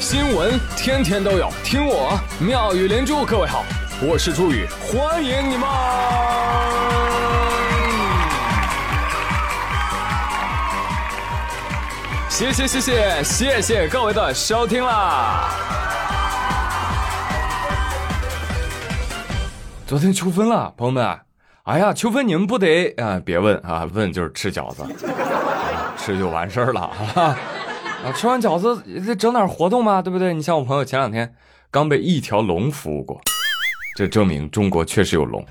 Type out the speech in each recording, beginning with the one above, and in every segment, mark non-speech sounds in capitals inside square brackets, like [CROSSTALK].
新闻天天都有，听我妙语连珠。各位好，我是朱宇，欢迎你们！谢谢谢谢谢谢各位的收听啦！昨天秋分了，朋友们，哎呀，秋分你们不得啊？别问啊，问就是吃饺子，吃就完事儿了啊。啊，吃完饺子得整点活动嘛，对不对？你像我朋友前两天刚被一条龙服务过，这证明中国确实有龙。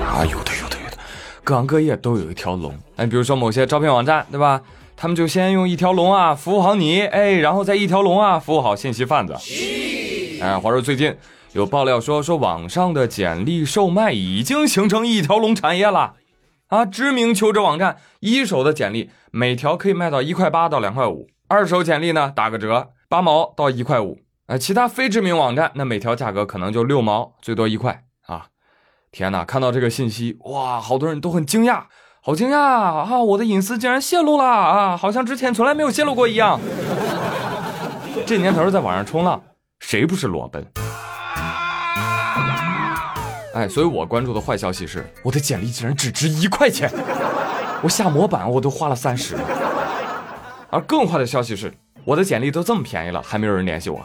啊，有的有的有的，各行各业都有一条龙。哎，比如说某些招聘网站，对吧？他们就先用一条龙啊服务好你，哎，然后再一条龙啊服务好信息贩子。哎，话说最近有爆料说，说网上的简历售卖已经形成一条龙产业了。啊，知名求职网站一手的简历每条可以卖到一块八到两块五，二手简历呢打个折八毛到一块五。啊，其他非知名网站那每条价格可能就六毛，最多一块啊！天哪，看到这个信息哇，好多人都很惊讶，好惊讶啊！我的隐私竟然泄露了啊，好像之前从来没有泄露过一样。[LAUGHS] 这年头在网上冲浪，谁不是裸奔？哎，所以我关注的坏消息是，我的简历竟然只值一块钱，我下模板我都花了三十。而更坏的消息是，我的简历都这么便宜了，还没有人联系我。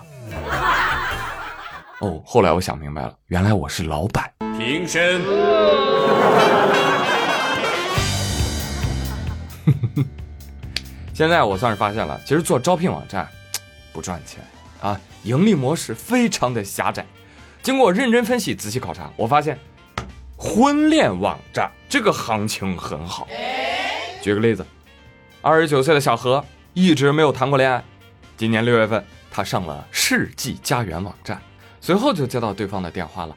哦，后来我想明白了，原来我是老板。平身。[LAUGHS] 现在我算是发现了，其实做招聘网站 [TSK] 不赚钱啊，盈利模式非常的狭窄。经过认真分析、仔细考察，我发现婚恋网站这个行情很好。举个例子，二十九岁的小何一直没有谈过恋爱，今年六月份他上了世纪佳缘网站，随后就接到对方的电话了。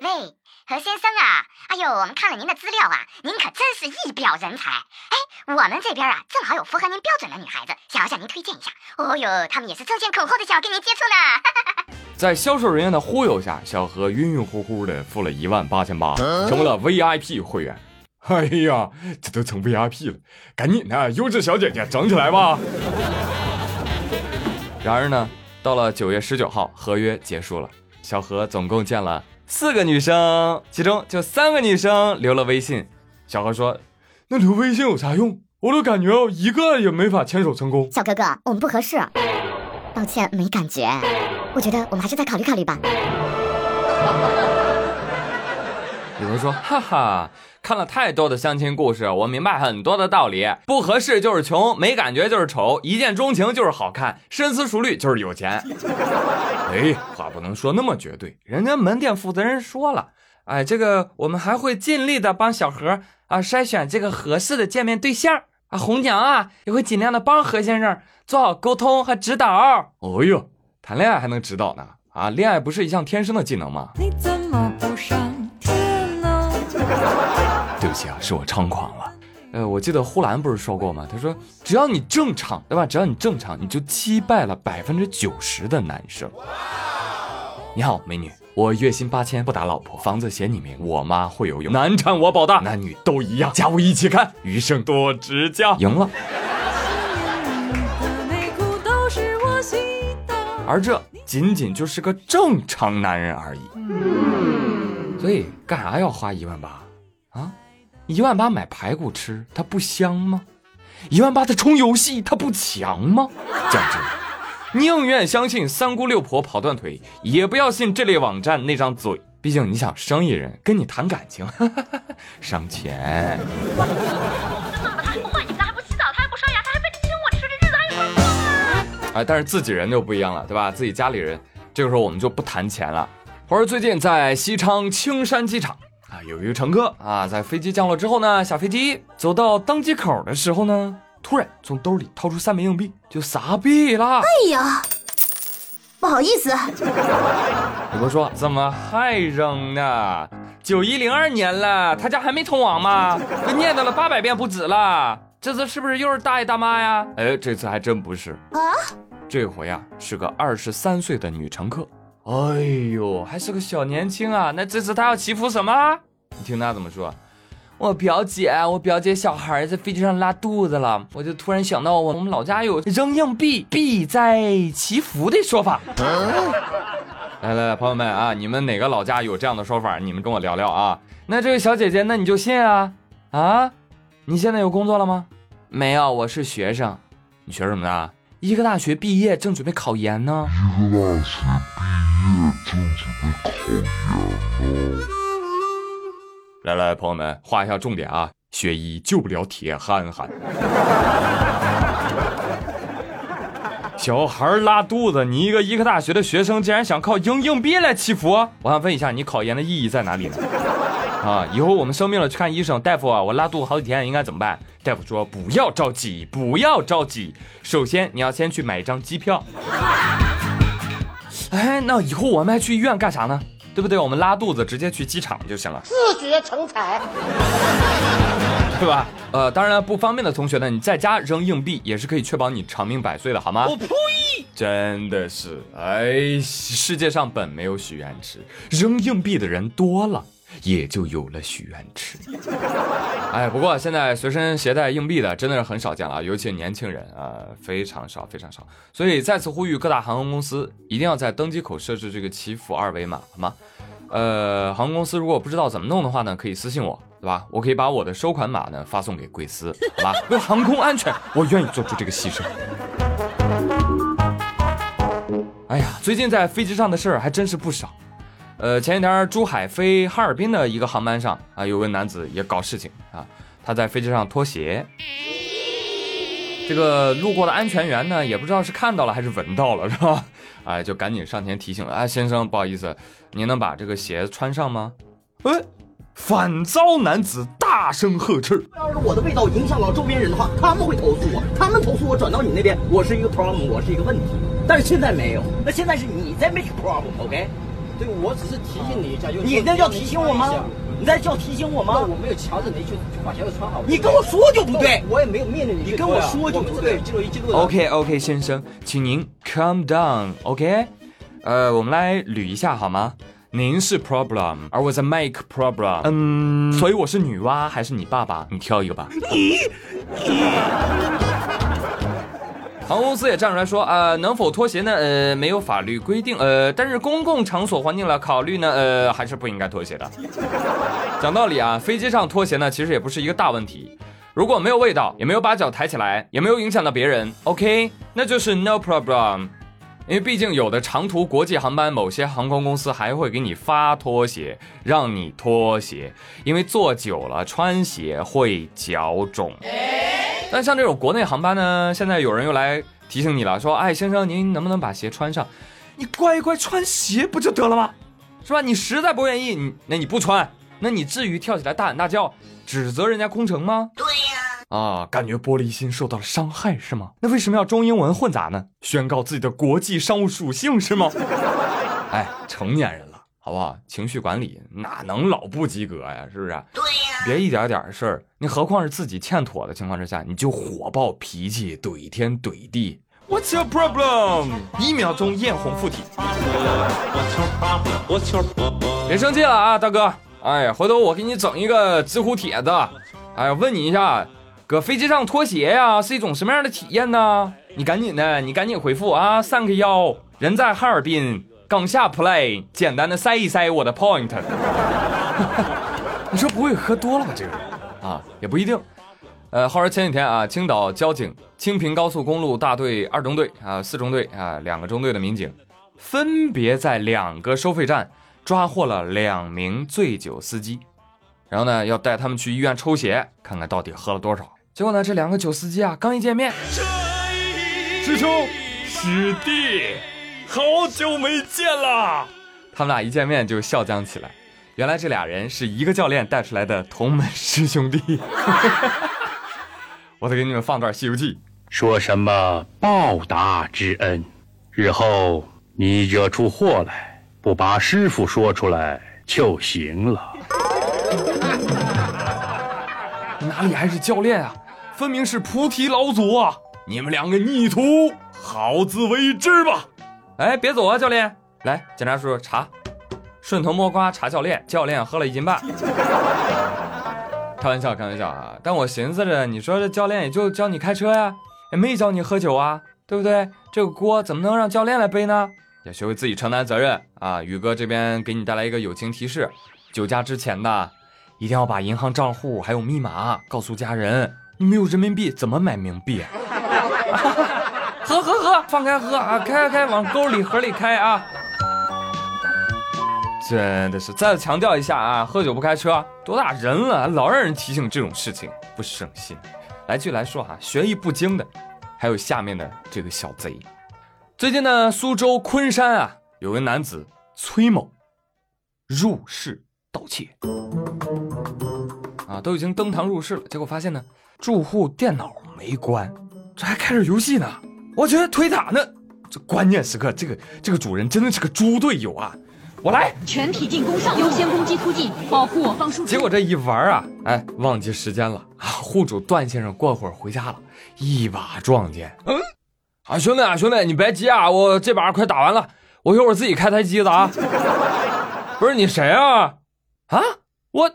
喂，何先生啊，哎呦，我们看了您的资料啊，您可真是一表人才。哎，我们这边啊，正好有符合您标准的女孩子，想要向您推荐一下。哦呦，他们也是争先恐后的想要跟您接触呢。[LAUGHS] 在销售人员的忽悠下，小何晕晕乎乎的付了一万八千八，成为了 VIP 会员。哎呀，这都成 VIP 了，赶紧的，优质小姐姐整起来吧！然而呢，到了九月十九号，合约结束了，小何总共见了四个女生，其中就三个女生留了微信。小何说：“那留微信有啥用？我都感觉一个也没法牵手成功。”小哥哥，我们不合适，抱歉，没感觉。我觉得我们还是再考虑考虑吧。有人说：“哈哈，看了太多的相亲故事，我明白很多的道理。不合适就是穷，没感觉就是丑，一见钟情就是好看，深思熟虑就是有钱。[LAUGHS] ”哎，话不能说那么绝对。人家门店负责人说了：“哎，这个我们还会尽力的帮小何啊筛选这个合适的见面对象啊，红娘啊也会尽量的帮何先生做好沟通和指导。”哦呦。谈恋爱还能指导呢？啊，恋爱不是一项天生的技能吗？你怎么不上？[LAUGHS] 对不起啊，是我猖狂了。呃，我记得呼兰不是说过吗？他说，只要你正常，对吧？只要你正常，你就击败了百分之九十的男生。你好，美女，我月薪八千，不打老婆，房子写你名，我妈会游泳，难产我保大，男女都一样，家务一起干，余生多指教。赢了。而这仅仅就是个正常男人而已，所以干啥要花一万八啊？一万八买排骨吃，它不香吗？一万八的充游戏，它不强吗？讲真，宁愿相信三姑六婆跑断腿，也不要信这类网站那张嘴。毕竟你想，生意人跟你谈感情，[LAUGHS] 伤钱。[LAUGHS] 哎，但是自己人就不一样了，对吧？自己家里人，这个时候我们就不谈钱了。话说最近在西昌青山机场啊，有一个乘客啊，在飞机降落之后呢，下飞机走到登机口的时候呢，突然从兜里掏出三枚硬币就撒币了。哎呀，不好意思。我哥说怎么还扔呢？九一零二年了，他家还没通网吗？都念叨了八百遍不止了。这次是不是又是大爷大妈呀？哎，这次还真不是啊，这回呀是个二十三岁的女乘客。哎呦，还是个小年轻啊！那这次他要祈福什么？你听他怎么说？我表姐，我表姐小孩在飞机上拉肚子了，我就突然想到我们老家有扔硬币，币在祈福的说法。来来来，朋友们啊，你们哪个老家有这样的说法？你们跟我聊聊啊。那这位小姐姐，那你就信啊啊？你现在有工作了吗？没有，我是学生。你学什么的？医科大学毕业，正准备考研呢。医科大学毕业，正准备考研呢。来来，朋友们，画一下重点啊！学医救不了铁憨憨。[LAUGHS] 小孩拉肚子，你一个医科大学的学生，竟然想靠扔硬币来祈福？我想问一下，你考研的意义在哪里呢？啊，以后我们生病了去看医生，大夫啊，我拉肚子好几天，应该怎么办？大夫说不要着急，不要着急，首先你要先去买一张机票。哎，那以后我们还去医院干啥呢？对不对？我们拉肚子直接去机场就行了，自学成才，对吧？呃，当然了，不方便的同学呢，你在家扔硬币也是可以确保你长命百岁的，好吗？我呸！真的是，哎，世界上本没有许愿池，扔硬币的人多了，也就有了许愿池。[LAUGHS] 哎，不过现在随身携带硬币的真的是很少见了，尤其年轻人啊，非常少，非常少。所以再次呼吁各大航空公司，一定要在登机口设置这个祈福二维码，好吗？呃，航空公司如果不知道怎么弄的话呢，可以私信我，对吧？我可以把我的收款码呢发送给贵司，好吧？[LAUGHS] 为航空安全，我愿意做出这个牺牲。哎呀，最近在飞机上的事儿还真是不少。呃，前几天珠海飞哈尔滨的一个航班上啊，有位男子也搞事情啊，他在飞机上脱鞋。这个路过的安全员呢，也不知道是看到了还是闻到了，是吧？[LAUGHS] 哎，就赶紧上前提醒了，哎，先生，不好意思，您能把这个鞋穿上吗？哎，反遭男子大声呵斥。要是我的味道影响到周边人的话，他们会投诉我，他们投诉我转到你那边，我是一个 problem，我是一个问题。但是现在没有，那现在是你在 make problem，OK？、对，我只是提醒你一下，就你那叫提醒我吗你你在叫提醒我吗？我没有强制你去去把鞋子穿好。你跟我说就不对。我也没有命令你你跟我说就不对记录仪记录的。OK OK，先生，请您 calm down，OK？、呃，我们来捋一下好吗？您是 problem，而我在 make problem。嗯，所以我是女娲还是你爸爸？你挑一个吧。航空公司也站出来说，呃，能否脱鞋呢？呃，没有法律规定，呃，但是公共场所环境了考虑呢，呃，还是不应该脱鞋的。[LAUGHS] 讲道理啊，飞机上脱鞋呢，其实也不是一个大问题。如果没有味道，也没有把脚抬起来，也没有影响到别人，OK，那就是 no problem。因为毕竟有的长途国际航班，某些航空公司还会给你发拖鞋，让你脱鞋，因为坐久了穿鞋会脚肿。但像这种国内航班呢，现在有人又来提醒你了，说，哎，先生，您能不能把鞋穿上？你乖乖穿鞋不就得了吗？是吧？你实在不愿意，你那你不穿，那你至于跳起来大喊大叫，指责人家空乘吗？啊，感觉玻璃心受到了伤害是吗？那为什么要中英文混杂呢？宣告自己的国际商务属性是吗？[LAUGHS] 哎，成年人了，好不好？情绪管理哪能老不及格呀？是不是？对呀、别一点点事儿，你何况是自己欠妥的情况之下，你就火爆脾气，怼天怼地。What's your problem？一秒钟艳红附体。别生气了啊，大哥！哎呀，回头我给你整一个知乎帖子，哎呀，问你一下，搁飞机上脱鞋呀，是一种什么样的体验呢？你赶紧的，你赶紧回复啊，三个幺，人在哈尔滨，刚下 play，简单的塞一塞我的 point。[LAUGHS] 你说不会喝多了吧？这个人啊，也不一定。呃，话说前几天啊，青岛交警青平高速公路大队二中队啊、四中队啊两个中队的民警，分别在两个收费站抓获了两名醉酒司机，然后呢，要带他们去医院抽血，看看到底喝了多少。结果呢，这两个酒司机啊，刚一见面，师兄师弟，好久没见了。他们俩一见面就笑僵起来，原来这俩人是一个教练带出来的同门师兄弟。[LAUGHS] 我再给你们放段《西游记》。说什么报答之恩，日后你惹出祸来，不把师傅说出来就行了。[LAUGHS] 哪里还是教练啊？分明是菩提老祖啊！你们两个逆徒，好自为之吧！哎，别走啊，教练！来，警察叔叔查，顺藤摸瓜查教练，教练喝了一斤半。[LAUGHS] 开玩笑，开玩笑啊！但我寻思着，你说这教练也就教你开车呀，也没教你喝酒啊，对不对？这个锅怎么能让教练来背呢？要学会自己承担责任啊！宇哥这边给你带来一个友情提示：酒驾之前呢，一定要把银行账户还有密码告诉家人。你没有人民币怎么买冥币啊？[LAUGHS] 喝喝喝，放开喝啊！开开开，往沟里河里开啊！真的是，再次强调一下啊，喝酒不开车，多大人了，老让人提醒这种事情，不省心。来，继续来说哈，学艺不精的，还有下面的这个小贼。最近呢，苏州昆山啊，有个男子崔某入室盗窃，啊，都已经登堂入室了，结果发现呢，住户电脑没关，这还开着游戏呢。我觉得推塔呢，这关键时刻，这个这个主人真的是个猪队友啊！我来，全体进攻上，优先攻击突进，保护我方输出。结果这一玩啊，哎，忘记时间了啊！户主段先生过会儿回家了，一把撞见，嗯，啊，兄弟啊，兄弟，你别急啊，我这把快打完了，我一会儿自己开台机子啊。不是你谁啊？啊，我，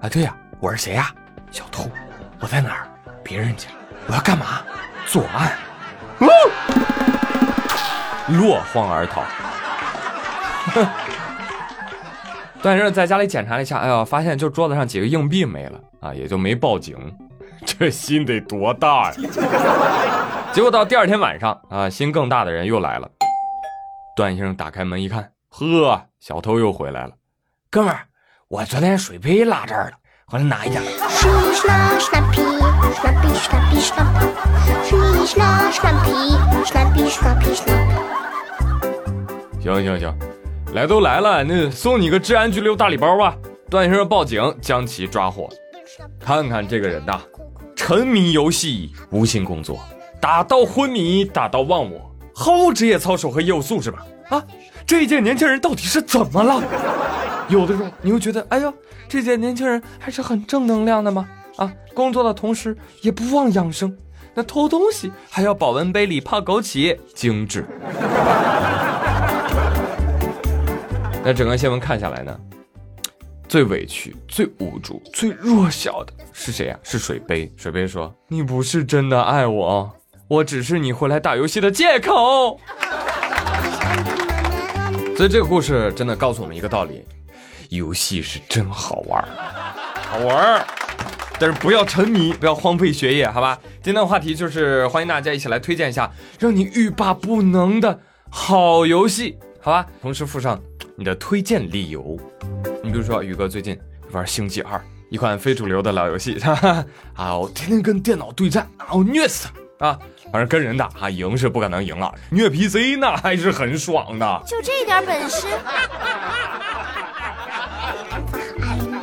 啊，对呀，我是谁呀？小偷，我在哪儿？别人家，我要干嘛？作案。哦，落荒而逃。段先生在家里检查了一下，哎呀，发现就桌子上几个硬币没了啊，也就没报警。[LAUGHS] 这心得多大呀！结果到第二天晚上啊，心更大的人又来了。段先生打开门一看，呵，小偷又回来了。哥们儿，我昨天水杯落这儿了，回来拿一点。行行行，来都来了，那送你个治安拘留大礼包吧。段先生报警，将其抓获。看看这个人呐，沉迷游戏，无心工作，打到昏迷，打到忘我，毫无职业操守和业务素质吧？啊，这一届年轻人到底是怎么了？有的时候你会觉得，哎呦，这届年轻人还是很正能量的嘛。啊，工作的同时也不忘养生，那偷东西还要保温杯里泡枸杞，精致。[LAUGHS] 那整个新闻看下来呢，最委屈、最无助、最弱小的是谁呀、是水杯。水杯说：“你不是真的爱我，我只是你回来打游戏的借口。”所以这个故事真的告诉我们一个道理：游戏是真好玩儿，好玩儿，但是不要沉迷，不要荒废学业，好吧？今天的话题就是欢迎大家一起来推荐一下让你欲罢不能的好游戏，好吧？同时附上你的推荐理由。你比如说，宇哥最近玩《星际二》，一款非主流的老游戏，哈哈啊，我天天跟电脑对战，啊，我虐死他啊！反正跟人打啊，赢是不可能赢了，虐 PC 那还是很爽的。就这点本事，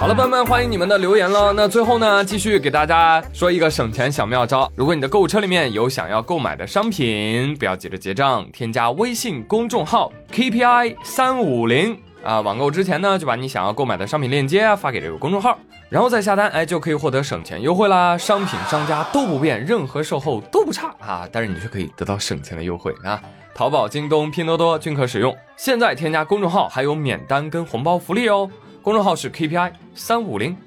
好了，朋友们，欢迎你们的留言了。那最后呢，继续给大家说一个省钱小妙招。如果你的购物车里面有想要购买的商品，不要急着结账，添加微信公众号 KPI 三五零啊，网购之前呢，就把你想要购买的商品链接啊发给这个公众号，然后再下单，哎，就可以获得省钱优惠啦。商品商家都不变，任何售后都不差啊，但是你却可以得到省钱的优惠啊。淘宝、京东、拼多多均可使用。现在添加公众号还有免单跟红包福利哦。公众号是 KPI 三五零。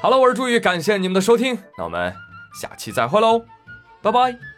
好了，我是朱宇，感谢你们的收听，那我们下期再会喽，拜拜。